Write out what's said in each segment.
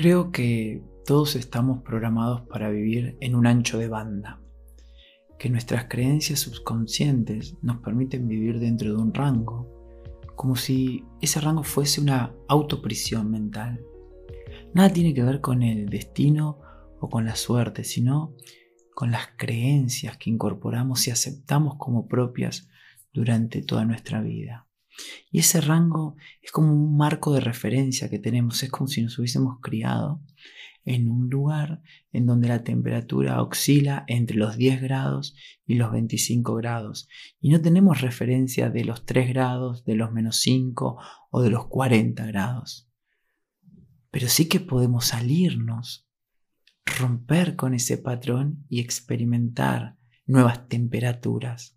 Creo que todos estamos programados para vivir en un ancho de banda, que nuestras creencias subconscientes nos permiten vivir dentro de un rango, como si ese rango fuese una autoprisión mental. Nada tiene que ver con el destino o con la suerte, sino con las creencias que incorporamos y aceptamos como propias durante toda nuestra vida. Y ese rango es como un marco de referencia que tenemos, es como si nos hubiésemos criado en un lugar en donde la temperatura oscila entre los 10 grados y los 25 grados. Y no tenemos referencia de los 3 grados, de los menos 5 o de los 40 grados. Pero sí que podemos salirnos, romper con ese patrón y experimentar nuevas temperaturas.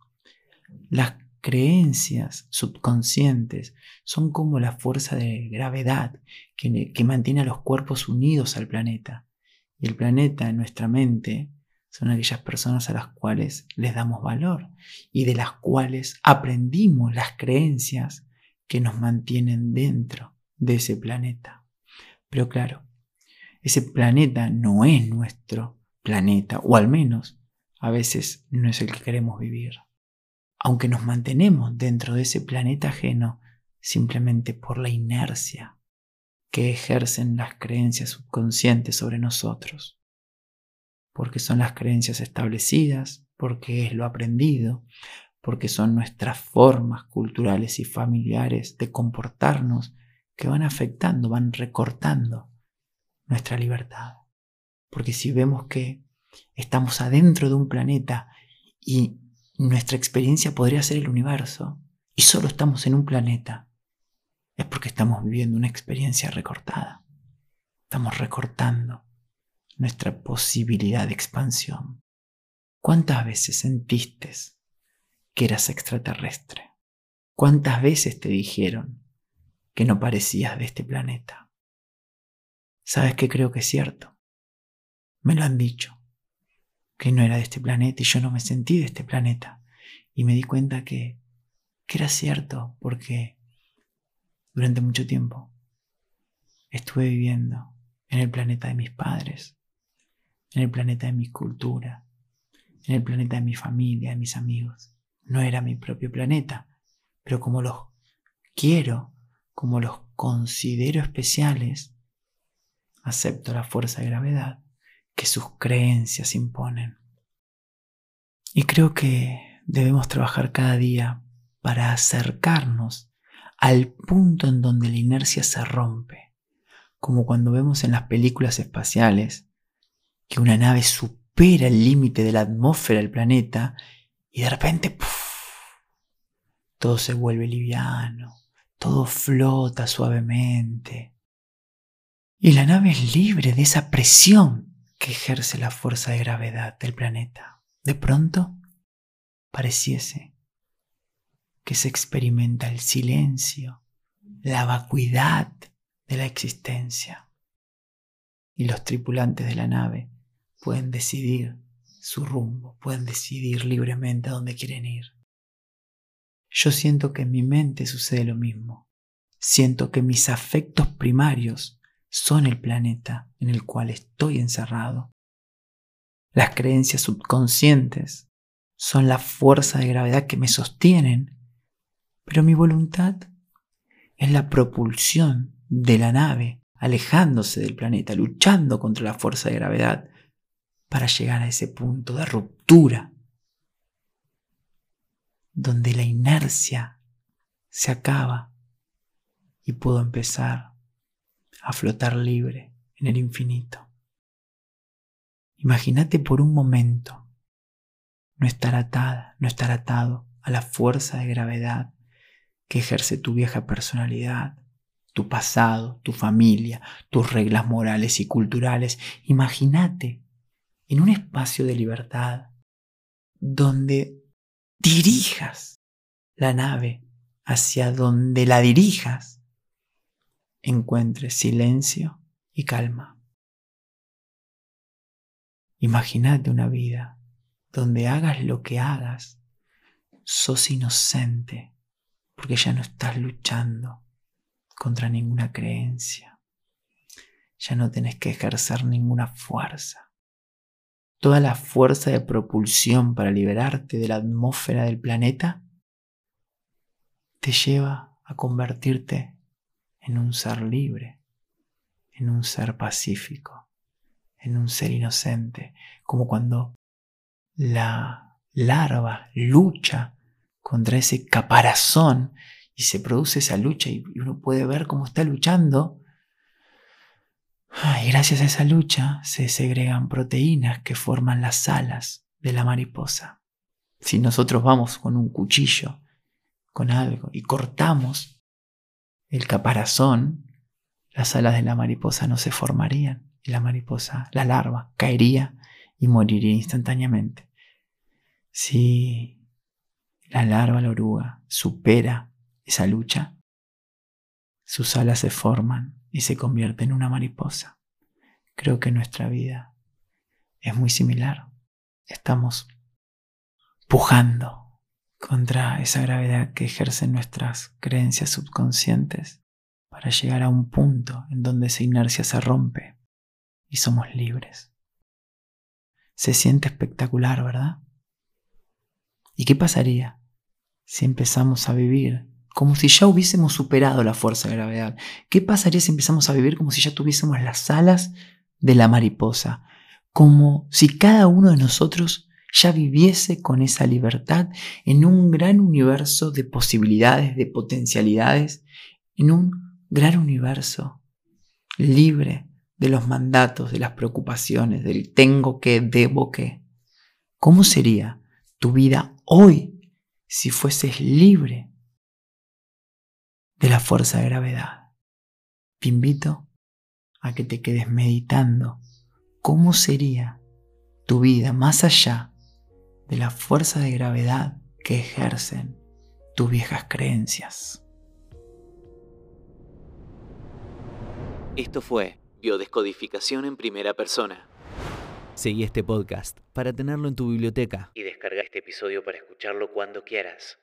Las creencias subconscientes son como la fuerza de gravedad que, mantiene a los cuerpos unidos al planeta. Y el planeta en nuestra mente son aquellas personas a las cuales les damos valor y de las cuales aprendimos las creencias que nos mantienen dentro de ese planeta. Pero claro, ese planeta no es nuestro planeta, o al menos a veces no es el que queremos vivir aunque nos mantenemos dentro de ese planeta ajeno simplemente por la inercia que ejercen las creencias subconscientes sobre nosotros, porque son las creencias establecidas, porque es lo aprendido, porque son nuestras formas culturales y familiares de comportarnos que van afectando, van recortando nuestra libertad. Porque si vemos que estamos adentro de un planeta y nuestra experiencia podría ser el universo y solo estamos en un planeta, es porque estamos viviendo una experiencia recortada. Estamos recortando nuestra posibilidad de expansión. ¿Cuántas veces sentiste que eras extraterrestre? ¿Cuántas veces te dijeron que no parecías de este planeta? ¿Sabes qué creo que es cierto? Me lo han dicho que no era de este planeta y yo no me sentí de este planeta. Y me di cuenta que, que era cierto porque durante mucho tiempo estuve viviendo en el planeta de mis padres, en el planeta de mi cultura, en el planeta de mi familia, de mis amigos. No era mi propio planeta, pero como los quiero, como los considero especiales, acepto la fuerza de gravedad que sus creencias imponen. Y creo que debemos trabajar cada día para acercarnos al punto en donde la inercia se rompe, como cuando vemos en las películas espaciales que una nave supera el límite de la atmósfera del planeta y de repente todo se vuelve liviano, todo flota suavemente. Y la nave es libre de esa presión que ejerce la fuerza de gravedad del planeta. De pronto, pareciese que se experimenta el silencio, la vacuidad de la existencia. Y los tripulantes de la nave pueden decidir su rumbo, pueden decidir libremente a dónde quieren ir. Yo siento que en mi mente sucede lo mismo. Siento que mis afectos primarios son el planeta en el cual estoy encerrado. Las creencias subconscientes son la fuerza de gravedad que me sostienen, pero mi voluntad es la propulsión de la nave alejándose del planeta, luchando contra la fuerza de gravedad para llegar a ese punto de ruptura, donde la inercia se acaba y puedo empezar a flotar libre en el infinito. Imagínate por un momento no estar atada, no estar atado a la fuerza de gravedad que ejerce tu vieja personalidad, tu pasado, tu familia, tus reglas morales y culturales. Imagínate en un espacio de libertad donde dirijas la nave hacia donde la dirijas encuentre silencio y calma. Imagínate una vida donde hagas lo que hagas, sos inocente, porque ya no estás luchando contra ninguna creencia. ya no tenés que ejercer ninguna fuerza. Toda la fuerza de propulsión para liberarte de la atmósfera del planeta te lleva a convertirte en un ser libre, en un ser pacífico, en un ser inocente, como cuando la larva lucha contra ese caparazón y se produce esa lucha y uno puede ver cómo está luchando. Y gracias a esa lucha se segregan proteínas que forman las alas de la mariposa. Si nosotros vamos con un cuchillo, con algo, y cortamos el caparazón, las alas de la mariposa no se formarían y la mariposa, la larva, caería y moriría instantáneamente. Si la larva, la oruga, supera esa lucha, sus alas se forman y se convierte en una mariposa. Creo que nuestra vida es muy similar. Estamos pujando contra esa gravedad que ejercen nuestras creencias subconscientes para llegar a un punto en donde esa inercia se rompe y somos libres. Se siente espectacular, ¿verdad? ¿Y qué pasaría si empezamos a vivir como si ya hubiésemos superado la fuerza de gravedad? ¿Qué pasaría si empezamos a vivir como si ya tuviésemos las alas de la mariposa? Como si cada uno de nosotros ya viviese con esa libertad en un gran universo de posibilidades, de potencialidades, en un gran universo libre de los mandatos, de las preocupaciones, del tengo que, debo que. ¿Cómo sería tu vida hoy si fueses libre de la fuerza de gravedad. Te invito a que te quedes meditando cómo sería tu vida más allá de la fuerza de gravedad que ejercen tus viejas creencias. Esto fue Biodescodificación en primera persona. Seguí este podcast para tenerlo en tu biblioteca y descarga este episodio para escucharlo cuando quieras.